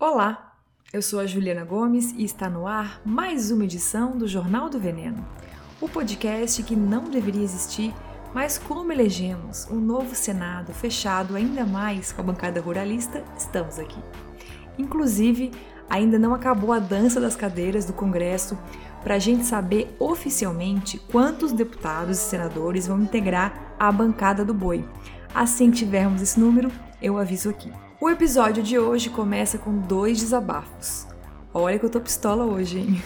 Olá, eu sou a Juliana Gomes e está no ar mais uma edição do Jornal do Veneno, o podcast que não deveria existir, mas como elegemos um novo Senado fechado ainda mais com a bancada ruralista, estamos aqui. Inclusive, ainda não acabou a dança das cadeiras do Congresso para a gente saber oficialmente quantos deputados e senadores vão integrar a bancada do boi. Assim que tivermos esse número, eu aviso aqui. O episódio de hoje começa com dois desabafos. Olha que eu tô pistola hoje, hein?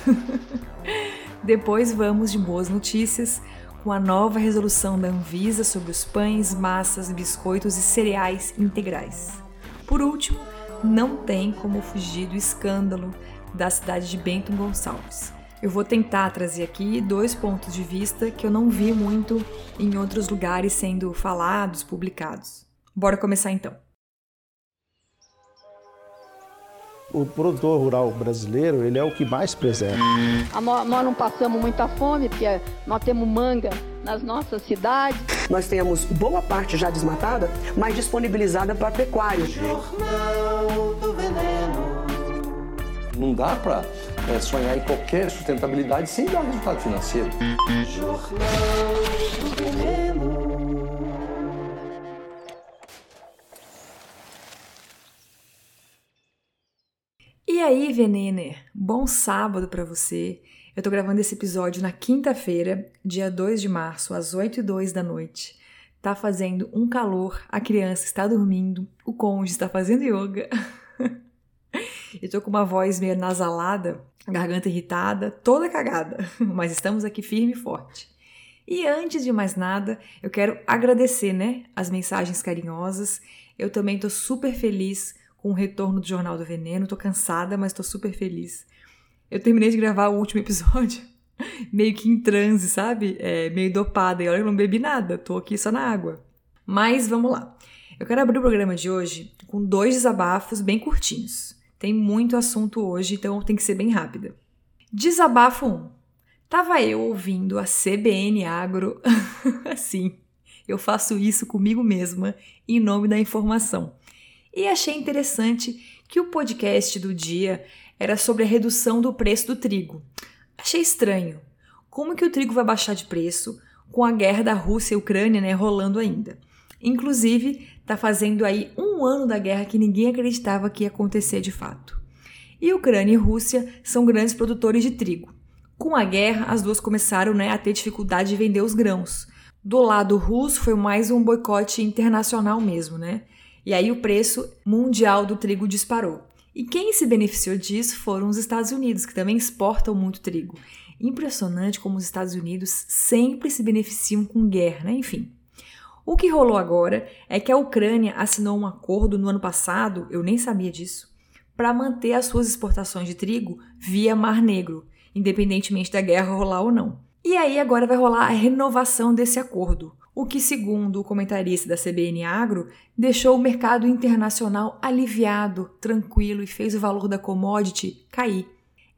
Depois vamos de boas notícias com a nova resolução da Anvisa sobre os pães, massas, biscoitos e cereais integrais. Por último, não tem como fugir do escândalo da cidade de Bento Gonçalves. Eu vou tentar trazer aqui dois pontos de vista que eu não vi muito em outros lugares sendo falados, publicados. Bora começar então. O produtor rural brasileiro ele é o que mais preserva. Nós não passamos muita fome, porque nós temos manga nas nossas cidades. Nós temos boa parte já desmatada, mas disponibilizada para pecuário. Jornal do Veneno. Não dá para é, sonhar em qualquer sustentabilidade sem dar resultado financeiro. Jornal do Veneno. E aí, Venener, bom sábado para você. Eu tô gravando esse episódio na quinta-feira, dia 2 de março, às 8 e 2 da noite. Tá fazendo um calor, a criança está dormindo, o cônjuge está fazendo yoga. Eu tô com uma voz meio nasalada, garganta irritada, toda cagada, mas estamos aqui firme e forte. E antes de mais nada, eu quero agradecer, né, as mensagens carinhosas. Eu também tô super feliz com o retorno do Jornal do Veneno. Tô cansada, mas tô super feliz. Eu terminei de gravar o último episódio meio que em transe, sabe? É, meio dopada. E olha, eu não bebi nada, tô aqui só na água. Mas vamos lá. Eu quero abrir o programa de hoje com dois desabafos bem curtinhos. Tem muito assunto hoje, então tem que ser bem rápida. Desabafo 1. Tava eu ouvindo a CBN Agro. Sim, eu faço isso comigo mesma em nome da informação e achei interessante que o podcast do dia era sobre a redução do preço do trigo. Achei estranho. Como que o trigo vai baixar de preço com a guerra da Rússia e Ucrânia né, rolando ainda? Inclusive, está fazendo aí um ano da guerra que ninguém acreditava que ia acontecer de fato. E Ucrânia e Rússia são grandes produtores de trigo. Com a guerra, as duas começaram né, a ter dificuldade de vender os grãos. Do lado russo foi mais um boicote internacional mesmo, né? E aí o preço mundial do trigo disparou. E quem se beneficiou disso foram os Estados Unidos, que também exportam muito trigo. Impressionante como os Estados Unidos sempre se beneficiam com guerra, né? Enfim. O que rolou agora é que a Ucrânia assinou um acordo no ano passado, eu nem sabia disso, para manter as suas exportações de trigo via Mar Negro, independentemente da guerra rolar ou não. E aí agora vai rolar a renovação desse acordo o que, segundo o comentarista da CBN Agro, deixou o mercado internacional aliviado, tranquilo e fez o valor da commodity cair.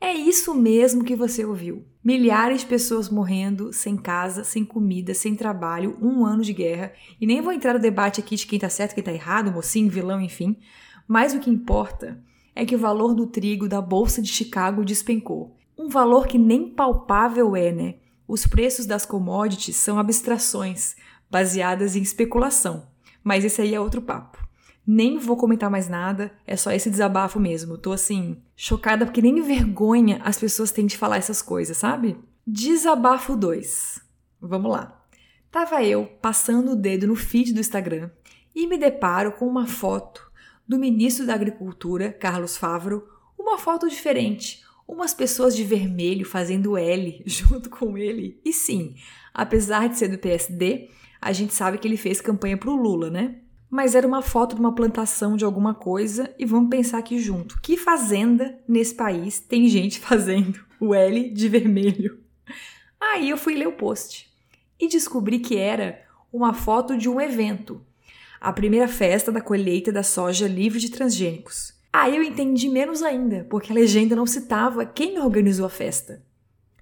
É isso mesmo que você ouviu. Milhares de pessoas morrendo, sem casa, sem comida, sem trabalho, um ano de guerra. E nem vou entrar no debate aqui de quem tá certo, quem tá errado, mocinho, vilão, enfim. Mas o que importa é que o valor do trigo da Bolsa de Chicago despencou. Um valor que nem palpável é, né? Os preços das commodities são abstrações, baseadas em especulação. Mas esse aí é outro papo. Nem vou comentar mais nada, é só esse desabafo mesmo. Tô assim, chocada porque nem vergonha as pessoas têm de falar essas coisas, sabe? Desabafo 2. Vamos lá. Tava eu passando o dedo no feed do Instagram e me deparo com uma foto do ministro da Agricultura, Carlos Favro, uma foto diferente, umas pessoas de vermelho fazendo L junto com ele. E sim, apesar de ser do PSD, a gente sabe que ele fez campanha pro Lula, né? Mas era uma foto de uma plantação de alguma coisa e vamos pensar aqui junto. Que fazenda nesse país tem gente fazendo o L de vermelho? Aí eu fui ler o post e descobri que era uma foto de um evento, a primeira festa da colheita da soja livre de transgênicos. Aí eu entendi menos ainda, porque a legenda não citava quem organizou a festa.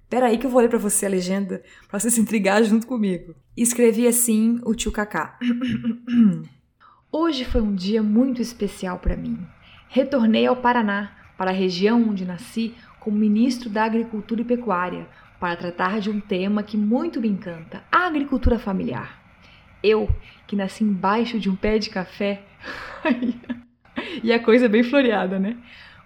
Pera aí que eu vou ler para você a legenda, para você se intrigar junto comigo. Escrevi assim o tio Kaká. Hoje foi um dia muito especial para mim. retornei ao Paraná, para a região onde nasci, como ministro da Agricultura e Pecuária, para tratar de um tema que muito me encanta: a agricultura familiar. Eu, que nasci embaixo de um pé de café, e a coisa bem floreada, né?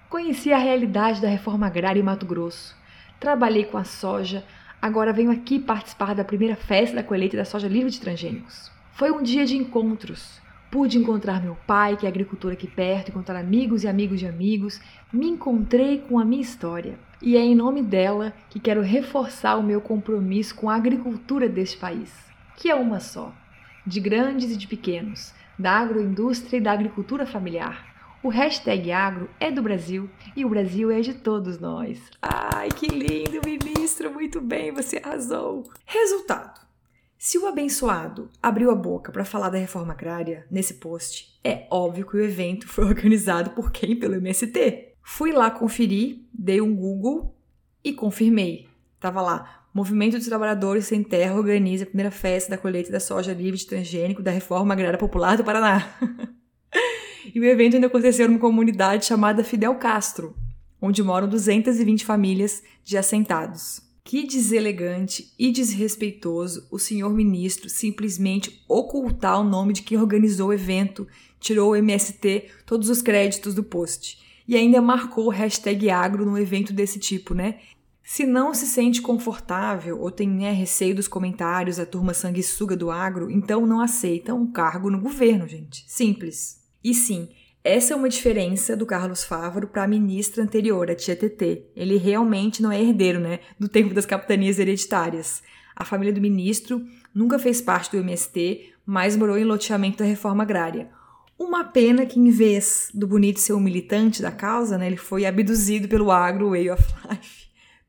Conheci a realidade da reforma agrária em Mato Grosso. Trabalhei com a soja, agora venho aqui participar da primeira festa da colheita da soja livre de transgênicos. Foi um dia de encontros. Pude encontrar meu pai, que é agricultor aqui perto, encontrar amigos e amigos de amigos. Me encontrei com a minha história. E é em nome dela que quero reforçar o meu compromisso com a agricultura deste país, que é uma só, de grandes e de pequenos, da agroindústria e da agricultura familiar. O hashtag agro é do Brasil e o Brasil é de todos nós. Ai, que lindo, ministro! Muito bem, você arrasou! Resultado: se o abençoado abriu a boca para falar da reforma agrária nesse post, é óbvio que o evento foi organizado por quem? Pelo MST. Fui lá conferir, dei um Google e confirmei. Tava lá, Movimento dos Trabalhadores Sem Terra organiza a primeira festa da colheita da soja livre de transgênico da Reforma Agrária Popular do Paraná. e o evento ainda aconteceu numa comunidade chamada Fidel Castro, onde moram 220 famílias de assentados. Que deselegante e desrespeitoso o senhor ministro simplesmente ocultar o nome de quem organizou o evento, tirou o MST todos os créditos do post. E ainda marcou o hashtag agro num evento desse tipo, né? Se não se sente confortável ou tem né, receio dos comentários da turma sanguessuga do agro, então não aceita um cargo no governo, gente. Simples. E sim, essa é uma diferença do Carlos Fávaro para a ministra anterior, a tia TT. Ele realmente não é herdeiro, né, do tempo das capitanias hereditárias. A família do ministro nunca fez parte do MST, mas morou em loteamento da reforma agrária. Uma pena que, em vez do Bonito ser um militante da causa, né, ele foi abduzido pelo agro Way of Life,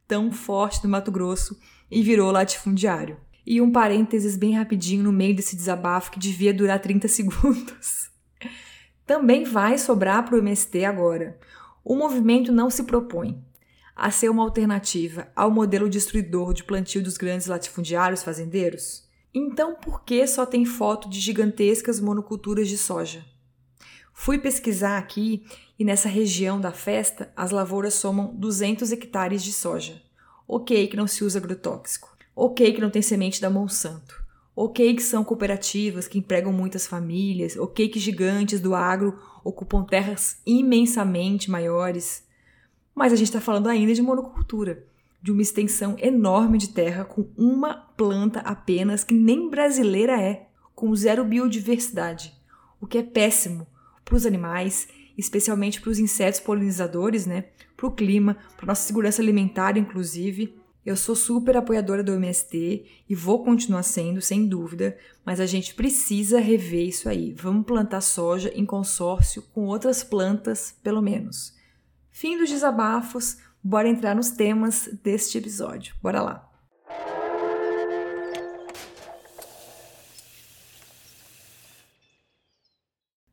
tão forte do Mato Grosso, e virou latifundiário. E um parênteses bem rapidinho no meio desse desabafo que devia durar 30 segundos também vai sobrar para o MST agora. O movimento não se propõe a ser uma alternativa ao modelo destruidor de plantio dos grandes latifundiários fazendeiros? Então, por que só tem foto de gigantescas monoculturas de soja? Fui pesquisar aqui e nessa região da festa as lavouras somam 200 hectares de soja. Ok que não se usa agrotóxico. Ok que não tem semente da Monsanto. Ok que são cooperativas que empregam muitas famílias, ok que gigantes do agro ocupam terras imensamente maiores, mas a gente está falando ainda de monocultura, de uma extensão enorme de terra com uma planta apenas que nem brasileira é, com zero biodiversidade, o que é péssimo para os animais, especialmente para os insetos polinizadores, né? para o clima, para nossa segurança alimentar, inclusive. Eu sou super apoiadora do MST e vou continuar sendo, sem dúvida, mas a gente precisa rever isso aí. Vamos plantar soja em consórcio com outras plantas, pelo menos. Fim dos desabafos, bora entrar nos temas deste episódio. Bora lá!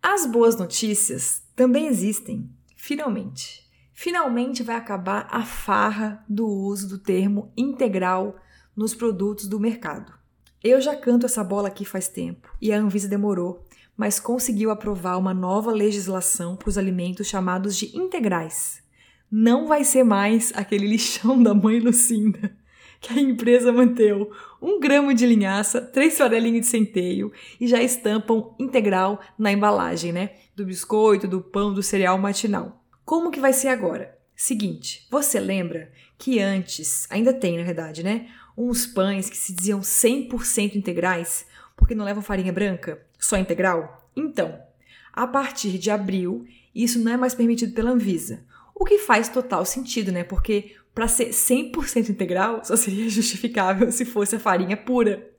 As boas notícias também existem, finalmente finalmente vai acabar a farra do uso do termo integral nos produtos do mercado. Eu já canto essa bola aqui faz tempo e a Anvisa demorou, mas conseguiu aprovar uma nova legislação para os alimentos chamados de integrais. Não vai ser mais aquele lixão da mãe Lucinda que a empresa manteve um grama de linhaça, três farelinhos de centeio e já estampam integral na embalagem, né? Do biscoito, do pão, do cereal matinal. Como que vai ser agora? Seguinte, você lembra que antes, ainda tem na verdade, né? Uns pães que se diziam 100% integrais porque não levam farinha branca, só integral? Então, a partir de abril, isso não é mais permitido pela Anvisa. O que faz total sentido, né? Porque para ser 100% integral, só seria justificável se fosse a farinha pura.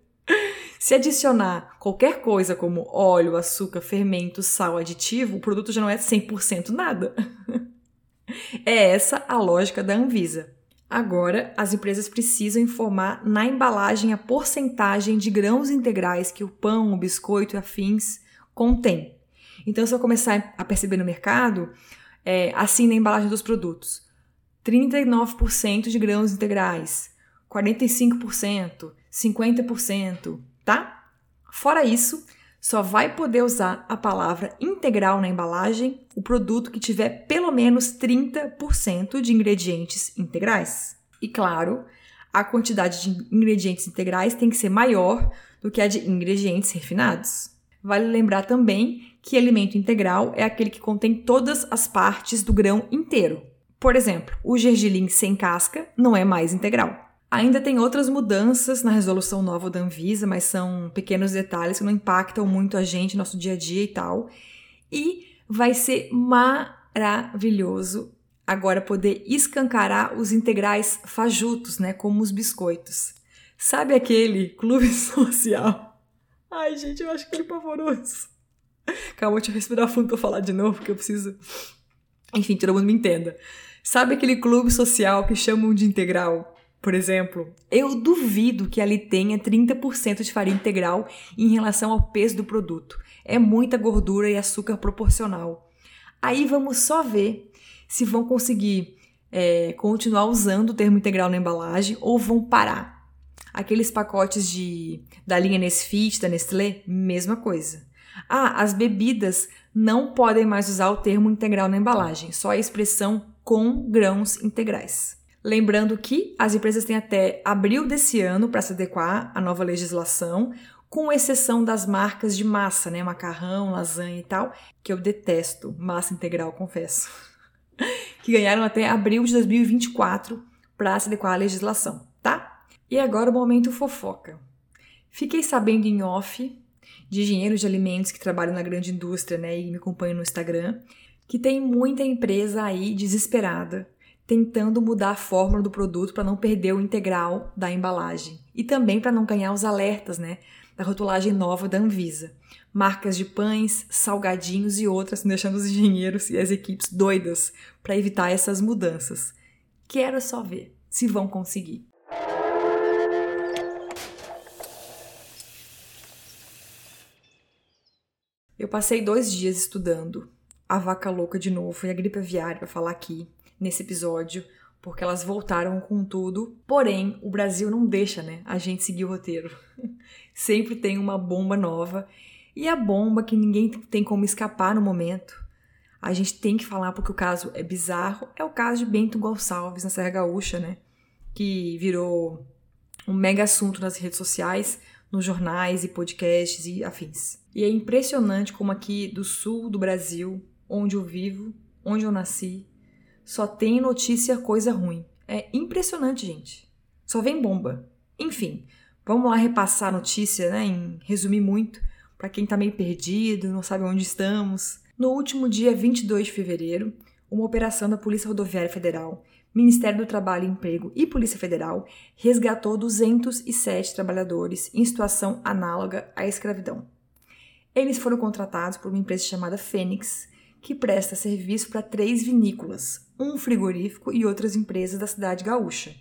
Se adicionar qualquer coisa como óleo, açúcar, fermento, sal, aditivo, o produto já não é 100% nada. é essa a lógica da Anvisa. Agora, as empresas precisam informar na embalagem a porcentagem de grãos integrais que o pão, o biscoito e afins contém. Então, se eu começar a perceber no mercado, é, assim na embalagem dos produtos, 39% de grãos integrais, 45%, 50%, tá? Fora isso, Só vai poder usar a palavra integral na embalagem o produto que tiver pelo menos 30% de ingredientes integrais. E claro, a quantidade de ingredientes integrais tem que ser maior do que a de ingredientes refinados. Vale lembrar também que alimento integral é aquele que contém todas as partes do grão inteiro. Por exemplo, o gergelim sem casca não é mais integral. Ainda tem outras mudanças na resolução nova da Anvisa, mas são pequenos detalhes que não impactam muito a gente, nosso dia a dia e tal. E vai ser maravilhoso agora poder escancarar os integrais fajutos, né, como os biscoitos. Sabe aquele clube social? Ai, gente, eu acho que ele é pavoroso. Calma, deixa eu respirar fundo pra falar de novo, porque eu preciso. Enfim, todo mundo me entenda. Sabe aquele clube social que chamam de integral? Por exemplo, eu duvido que ali tenha 30% de farinha integral em relação ao peso do produto. É muita gordura e açúcar proporcional. Aí vamos só ver se vão conseguir é, continuar usando o termo integral na embalagem ou vão parar. Aqueles pacotes de da linha Nesfit, da Nestlé, mesma coisa. Ah, as bebidas não podem mais usar o termo integral na embalagem, só a expressão com grãos integrais. Lembrando que as empresas têm até abril desse ano para se adequar à nova legislação, com exceção das marcas de massa, né? Macarrão, lasanha e tal, que eu detesto, massa integral, confesso. que ganharam até abril de 2024 para se adequar à legislação, tá? E agora o momento fofoca. Fiquei sabendo em off de engenheiros de alimentos que trabalham na grande indústria, né, e me acompanham no Instagram, que tem muita empresa aí desesperada tentando mudar a fórmula do produto para não perder o integral da embalagem e também para não ganhar os alertas, né, da rotulagem nova da Anvisa. Marcas de pães, salgadinhos e outras, deixando os engenheiros e as equipes doidas para evitar essas mudanças. Quero só ver se vão conseguir. Eu passei dois dias estudando a vaca louca de novo e a gripe aviária para falar aqui nesse episódio, porque elas voltaram com tudo. Porém, o Brasil não deixa, né, a gente seguir o roteiro. Sempre tem uma bomba nova e a bomba que ninguém tem como escapar no momento. A gente tem que falar porque o caso é bizarro, é o caso de Bento Gonçalves na Serra Gaúcha, né? Que virou um mega assunto nas redes sociais, nos jornais e podcasts e afins. E é impressionante como aqui do sul do Brasil, onde eu vivo, onde eu nasci, só tem notícia coisa ruim. É impressionante, gente. Só vem bomba. Enfim, vamos lá repassar a notícia, né, em resumir muito, para quem tá meio perdido, não sabe onde estamos. No último dia 22 de fevereiro, uma operação da Polícia Rodoviária Federal, Ministério do Trabalho e Emprego e Polícia Federal resgatou 207 trabalhadores em situação análoga à escravidão. Eles foram contratados por uma empresa chamada Fênix, que presta serviço para três vinícolas, um frigorífico e outras empresas da cidade gaúcha.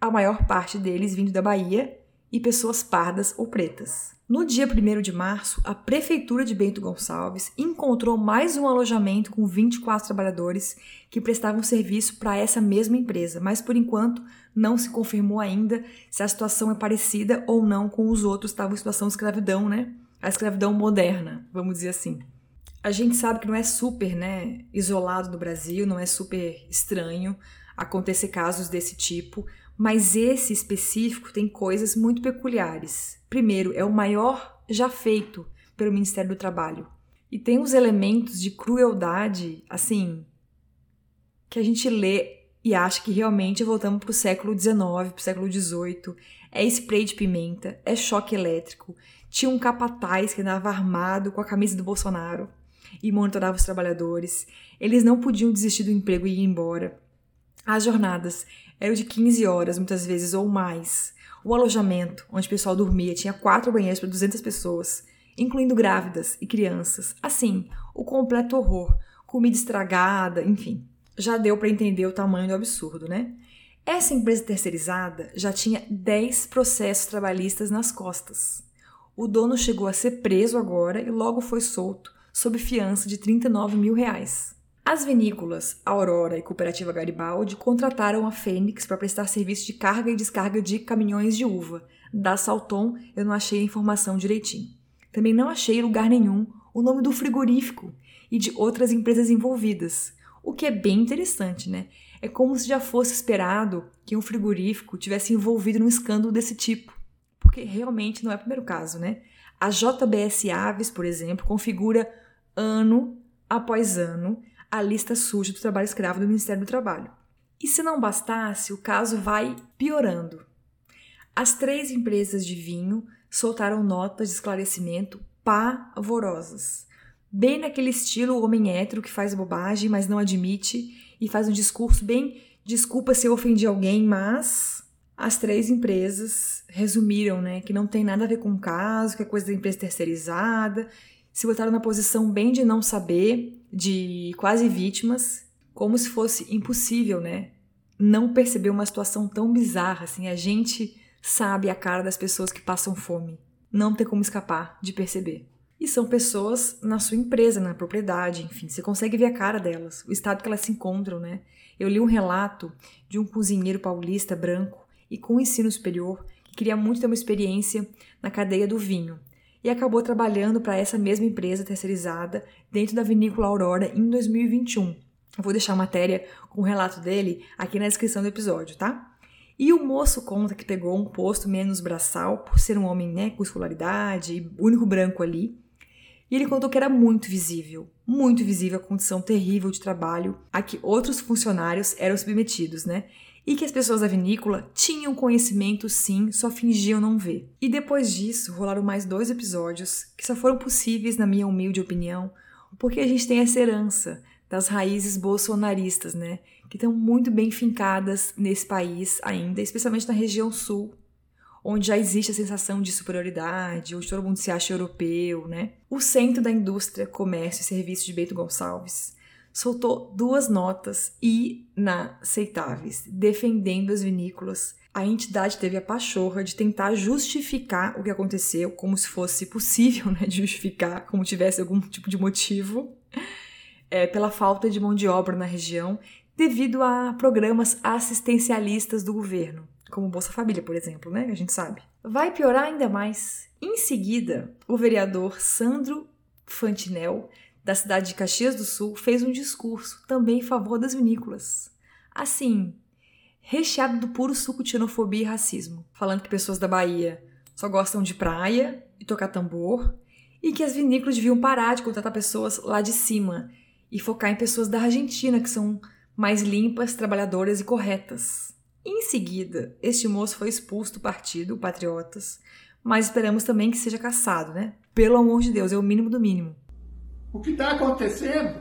A maior parte deles vindo da Bahia e pessoas pardas ou pretas. No dia 1 de março, a Prefeitura de Bento Gonçalves encontrou mais um alojamento com 24 trabalhadores que prestavam serviço para essa mesma empresa, mas por enquanto não se confirmou ainda se a situação é parecida ou não com os outros que estavam em situação de escravidão, né? A escravidão moderna, vamos dizer assim a gente sabe que não é super, né, isolado do Brasil, não é super estranho acontecer casos desse tipo, mas esse específico tem coisas muito peculiares. Primeiro, é o maior já feito pelo Ministério do Trabalho. E tem uns elementos de crueldade, assim, que a gente lê e acha que realmente voltamos para o século XIX, para o século XVIII. É spray de pimenta, é choque elétrico. Tinha um capataz que andava armado com a camisa do Bolsonaro e monitorava os trabalhadores. Eles não podiam desistir do emprego e ir embora. As jornadas eram de 15 horas, muitas vezes, ou mais. O alojamento, onde o pessoal dormia, tinha quatro banheiros para 200 pessoas, incluindo grávidas e crianças. Assim, o completo horror, comida estragada, enfim. Já deu para entender o tamanho do absurdo, né? Essa empresa terceirizada já tinha 10 processos trabalhistas nas costas. O dono chegou a ser preso agora e logo foi solto, sob fiança de 39 mil reais. As vinícolas Aurora e Cooperativa Garibaldi contrataram a Fênix para prestar serviço de carga e descarga de caminhões de uva. Da Salton, eu não achei a informação direitinho. Também não achei em lugar nenhum o nome do frigorífico e de outras empresas envolvidas, o que é bem interessante, né? É como se já fosse esperado que um frigorífico tivesse envolvido num escândalo desse tipo, porque realmente não é o primeiro caso, né? A JBS Aves, por exemplo, configura ano após ano a lista suja do trabalho escravo do Ministério do Trabalho. E se não bastasse, o caso vai piorando. As três empresas de vinho soltaram notas de esclarecimento pavorosas. Bem naquele estilo homem hétero que faz bobagem, mas não admite e faz um discurso bem desculpa se eu ofendi alguém, mas as três empresas resumiram, né, que não tem nada a ver com o caso, que é coisa da empresa terceirizada, se botaram na posição bem de não saber, de quase vítimas, como se fosse impossível, né, não perceber uma situação tão bizarra assim. A gente sabe a cara das pessoas que passam fome. Não tem como escapar de perceber. E são pessoas na sua empresa, na propriedade, enfim, você consegue ver a cara delas, o estado que elas se encontram, né? Eu li um relato de um cozinheiro paulista branco e com ensino superior que queria muito ter uma experiência na cadeia do vinho e acabou trabalhando para essa mesma empresa terceirizada dentro da vinícola Aurora em 2021. Eu vou deixar a matéria com o relato dele aqui na descrição do episódio, tá? E o moço conta que pegou um posto menos braçal por ser um homem né, com escolaridade, único branco ali. E ele contou que era muito visível, muito visível a condição terrível de trabalho a que outros funcionários eram submetidos, né? E que as pessoas da vinícola tinham conhecimento sim, só fingiam não ver. E depois disso, rolaram mais dois episódios que só foram possíveis, na minha humilde opinião, porque a gente tem essa herança das raízes bolsonaristas, né? que estão muito bem fincadas nesse país ainda, especialmente na região sul, onde já existe a sensação de superioridade, onde todo mundo se acha europeu, né? O Centro da Indústria, Comércio e Serviços de Bento Gonçalves soltou duas notas inaceitáveis, defendendo as vinícolas. A entidade teve a pachorra de tentar justificar o que aconteceu, como se fosse possível, né, de justificar, como tivesse algum tipo de motivo, é, pela falta de mão de obra na região devido a programas assistencialistas do governo, como Bolsa Família, por exemplo, né? A gente sabe. Vai piorar ainda mais. Em seguida, o vereador Sandro Fantinel, da cidade de Caxias do Sul, fez um discurso também em favor das vinícolas. Assim, recheado do puro suco de xenofobia e racismo, falando que pessoas da Bahia só gostam de praia e tocar tambor, e que as vinícolas deviam parar de contratar pessoas lá de cima e focar em pessoas da Argentina, que são mais limpas, trabalhadoras e corretas. Em seguida, este moço foi expulso do partido, Patriotas, mas esperamos também que seja caçado, né? Pelo amor de Deus, é o mínimo do mínimo. O que está acontecendo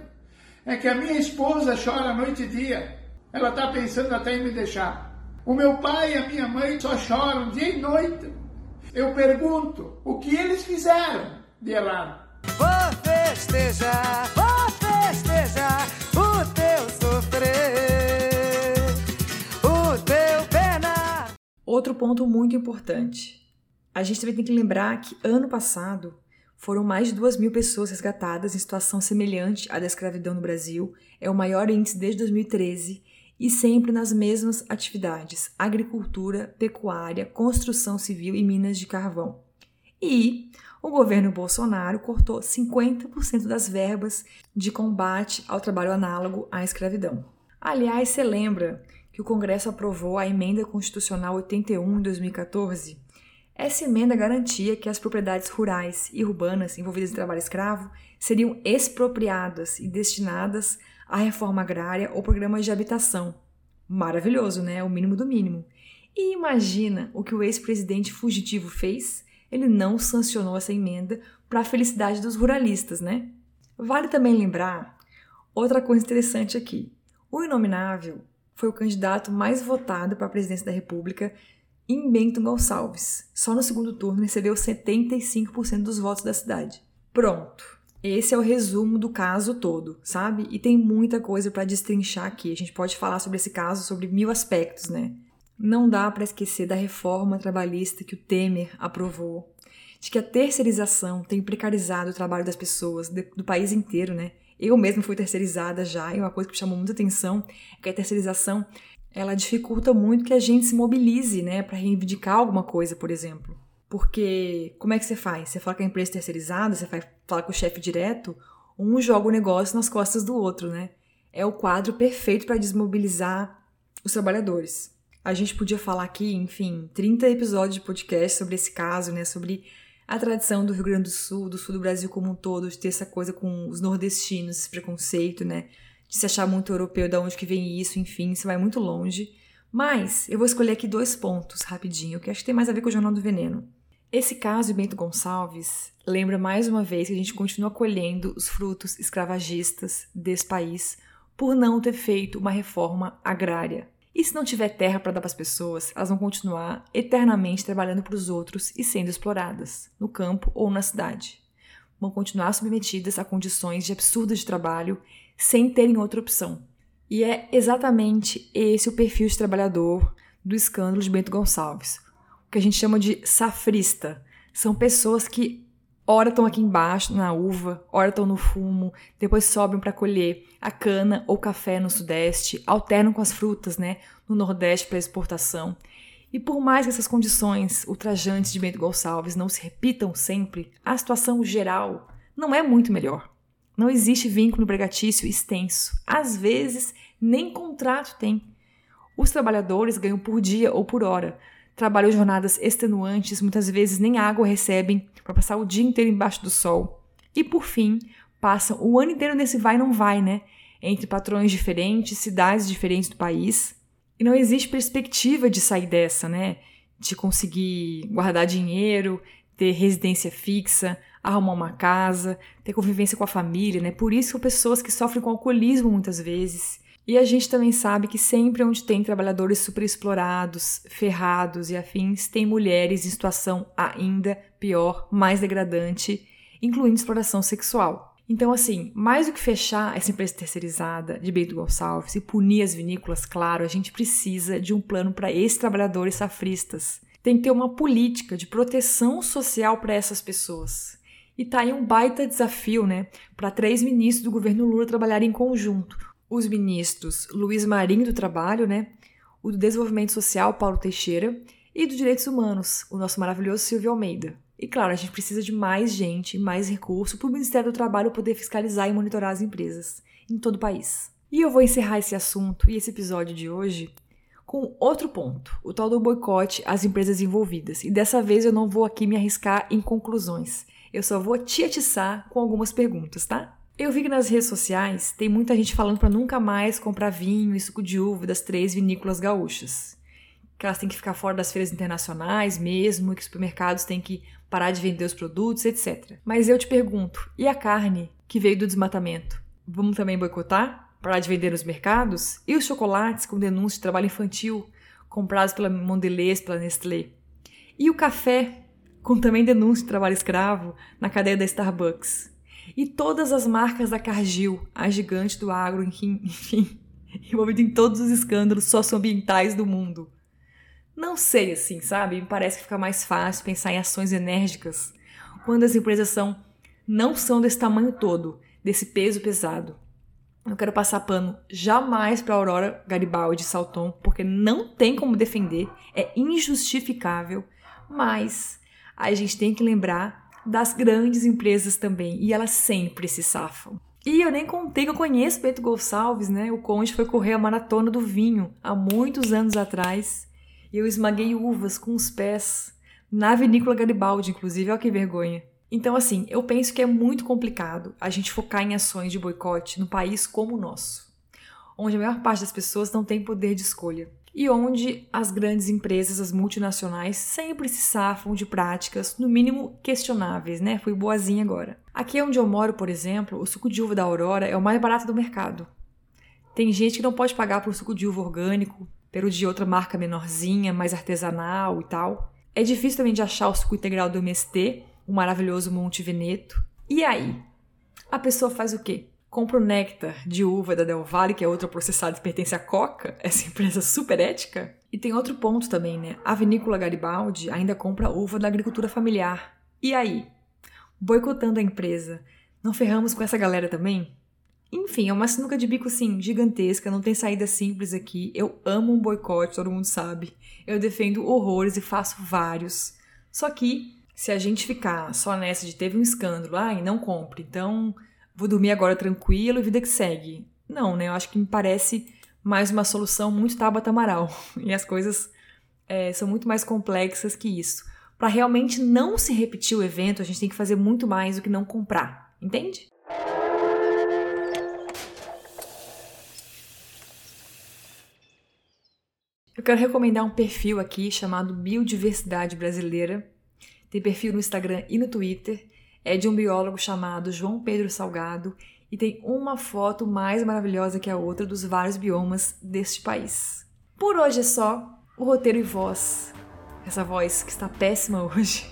é que a minha esposa chora noite e dia. Ela está pensando até em me deixar. O meu pai e a minha mãe só choram dia e noite. Eu pergunto, o que eles fizeram de errado? Vou festejar, vou festejar o teu sofrer, o teu pena. Outro ponto muito importante. A gente também tem que lembrar que ano passado foram mais de duas mil pessoas resgatadas em situação semelhante à da escravidão no Brasil. É o maior índice desde 2013 e sempre nas mesmas atividades: agricultura, pecuária, construção civil e minas de carvão. E o governo Bolsonaro cortou 50% das verbas de combate ao trabalho análogo à escravidão. Aliás, você lembra que o Congresso aprovou a Emenda Constitucional 81 em 2014? Essa emenda garantia que as propriedades rurais e urbanas envolvidas em trabalho escravo seriam expropriadas e destinadas à reforma agrária ou programas de habitação. Maravilhoso, né? O mínimo do mínimo. E imagina o que o ex-presidente fugitivo fez? ele não sancionou essa emenda para a felicidade dos ruralistas, né? Vale também lembrar outra coisa interessante aqui. O Inominável foi o candidato mais votado para a presidência da República em Bento Gonçalves. Só no segundo turno recebeu 75% dos votos da cidade. Pronto. Esse é o resumo do caso todo, sabe? E tem muita coisa para destrinchar aqui. A gente pode falar sobre esse caso sobre mil aspectos, né? Não dá para esquecer da reforma trabalhista que o Temer aprovou, de que a terceirização tem precarizado o trabalho das pessoas do país inteiro, né? Eu mesma fui terceirizada já, e uma coisa que me chamou muita atenção é que a terceirização ela dificulta muito que a gente se mobilize, né, para reivindicar alguma coisa, por exemplo. Porque como é que você faz? Você fala com a empresa terceirizada, você vai falar com o chefe direto, um joga o negócio nas costas do outro, né? É o quadro perfeito para desmobilizar os trabalhadores. A gente podia falar aqui, enfim, 30 episódios de podcast sobre esse caso, né? Sobre a tradição do Rio Grande do Sul, do sul do Brasil como um todo, de ter essa coisa com os nordestinos, esse preconceito, né? De se achar muito europeu, da onde que vem isso, enfim, isso vai muito longe. Mas eu vou escolher aqui dois pontos rapidinho, que acho que tem mais a ver com o Jornal do Veneno. Esse caso de Bento Gonçalves lembra mais uma vez que a gente continua colhendo os frutos escravagistas desse país por não ter feito uma reforma agrária. E se não tiver terra para dar para as pessoas, elas vão continuar eternamente trabalhando para os outros e sendo exploradas, no campo ou na cidade. Vão continuar submetidas a condições de absurdas de trabalho sem terem outra opção. E é exatamente esse o perfil de trabalhador do escândalo de Bento Gonçalves que a gente chama de safrista. São pessoas que ora estão aqui embaixo na uva, ora estão no fumo, depois sobem para colher a cana ou café no sudeste, alternam com as frutas, né, no nordeste para exportação. E por mais que essas condições ultrajantes de Bento Gonçalves não se repitam sempre, a situação geral não é muito melhor. Não existe vínculo empregatício extenso. Às vezes, nem contrato tem. Os trabalhadores ganham por dia ou por hora, trabalham jornadas extenuantes, muitas vezes nem água recebem para passar o dia inteiro embaixo do sol. E por fim, passam o ano inteiro nesse vai não vai, né? Entre patrões diferentes, cidades diferentes do país. E não existe perspectiva de sair dessa, né? De conseguir guardar dinheiro, ter residência fixa, arrumar uma casa, ter convivência com a família, né? Por isso pessoas que sofrem com alcoolismo muitas vezes e a gente também sabe que sempre onde tem trabalhadores superexplorados, ferrados e afins, tem mulheres em situação ainda pior, mais degradante, incluindo exploração sexual. Então, assim, mais do que fechar essa empresa terceirizada de Bento Gonçalves e punir as vinícolas, claro, a gente precisa de um plano para esses trabalhadores safristas. Tem que ter uma política de proteção social para essas pessoas. E tá aí um baita desafio, né, para três ministros do governo Lula trabalharem em conjunto os ministros Luiz Marinho do Trabalho, né? O do Desenvolvimento Social, Paulo Teixeira, e dos Direitos Humanos, o nosso maravilhoso Silvio Almeida. E claro, a gente precisa de mais gente, mais recurso para o Ministério do Trabalho poder fiscalizar e monitorar as empresas em todo o país. E eu vou encerrar esse assunto e esse episódio de hoje com outro ponto, o tal do boicote às empresas envolvidas. E dessa vez eu não vou aqui me arriscar em conclusões. Eu só vou te atiçar com algumas perguntas, tá? Eu vi que nas redes sociais tem muita gente falando para nunca mais comprar vinho e suco de uva das três vinícolas gaúchas. Que elas têm que ficar fora das feiras internacionais mesmo, que os supermercados têm que parar de vender os produtos, etc. Mas eu te pergunto, e a carne que veio do desmatamento? Vamos também boicotar? Parar de vender nos mercados? E os chocolates com denúncia de trabalho infantil comprados pela Mondelez, pela Nestlé? E o café com também denúncia de trabalho escravo na cadeia da Starbucks? e todas as marcas da Cargill, a gigante do agro, enfim, envolvida em todos os escândalos socioambientais do mundo. Não sei assim, sabe? Me parece que fica mais fácil pensar em ações enérgicas quando as empresas são não são desse tamanho todo, desse peso pesado. Não quero passar pano jamais para Aurora Garibaldi Salton, porque não tem como defender, é injustificável, mas a gente tem que lembrar das grandes empresas também, e elas sempre se safam. E eu nem contei que eu conheço Bento Gonçalves, né? O Conde foi correr a maratona do vinho há muitos anos atrás. E eu esmaguei uvas com os pés na vinícola Garibaldi, inclusive, olha que vergonha. Então, assim, eu penso que é muito complicado a gente focar em ações de boicote no país como o nosso, onde a maior parte das pessoas não tem poder de escolha e onde as grandes empresas, as multinacionais, sempre se safam de práticas, no mínimo questionáveis, né? Fui boazinha agora. Aqui onde eu moro, por exemplo, o suco de uva da Aurora é o mais barato do mercado. Tem gente que não pode pagar por suco de uva orgânico, pelo de outra marca menorzinha, mais artesanal e tal. É difícil também de achar o suco integral do MST, o maravilhoso Monte Veneto. E aí? A pessoa faz o quê? Compra o néctar de uva da Del Valle, que é outra processada que pertence à Coca, essa empresa super ética. E tem outro ponto também, né? A vinícola Garibaldi ainda compra uva da agricultura familiar. E aí? Boicotando a empresa, não ferramos com essa galera também? Enfim, é uma sinuca de bico, sim, gigantesca, não tem saída simples aqui. Eu amo um boicote, todo mundo sabe. Eu defendo horrores e faço vários. Só que se a gente ficar só nessa de teve um escândalo, ai, não compre, então vou dormir agora tranquilo e vida que segue. Não, né? Eu acho que me parece mais uma solução muito Tabata Amaral. E as coisas é, são muito mais complexas que isso. Para realmente não se repetir o evento, a gente tem que fazer muito mais do que não comprar, entende? Eu quero recomendar um perfil aqui chamado Biodiversidade Brasileira. Tem perfil no Instagram e no Twitter. É de um biólogo chamado João Pedro Salgado e tem uma foto mais maravilhosa que a outra dos vários biomas deste país. Por hoje é só. O roteiro e voz, essa voz que está péssima hoje,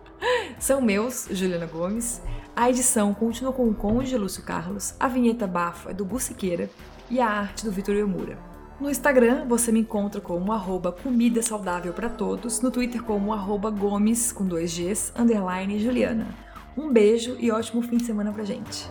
são meus, Juliana Gomes. A edição continua com o Conde Lúcio Carlos, a vinheta bafo é do Buciqueira e a arte do Vitor Yomura. No Instagram você me encontra como arroba comida saudável para todos, no Twitter como arroba gomes com dois Gs, underline Juliana. Um beijo e ótimo fim de semana pra gente.